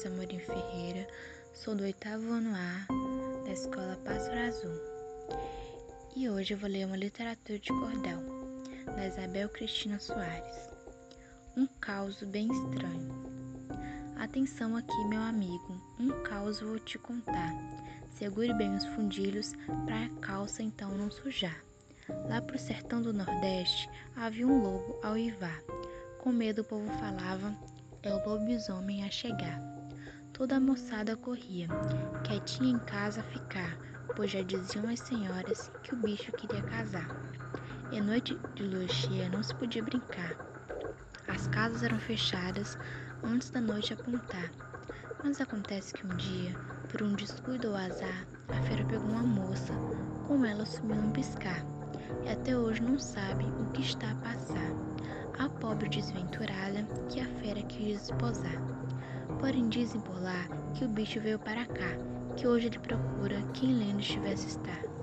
Martins Amorim Ferreira, sou do oitavo ano A da Escola Pássaro Azul. E hoje eu vou ler uma literatura de cordel, da Isabel Cristina Soares. Um caos bem estranho. Atenção aqui, meu amigo, um caos vou te contar. Segure bem os fundilhos para a calça então não sujar. Lá pro sertão do Nordeste havia um lobo ao uivar. Com medo o povo falava é o lobisomem a chegar. Toda a moçada corria, quietinha em casa ficar, pois já diziam as senhoras que o bicho queria casar. E noite de lua cheia não se podia brincar. As casas eram fechadas antes da noite apontar. Mas acontece que um dia, por um descuido ou azar, a fera pegou uma moça, com ela sumiu num piscar, e até hoje não sabe o que está a passar a pobre desventurada que a fera quis esposar. Porém dizem por lá que o bicho veio para cá, que hoje ele procura quem lendo estivesse estar.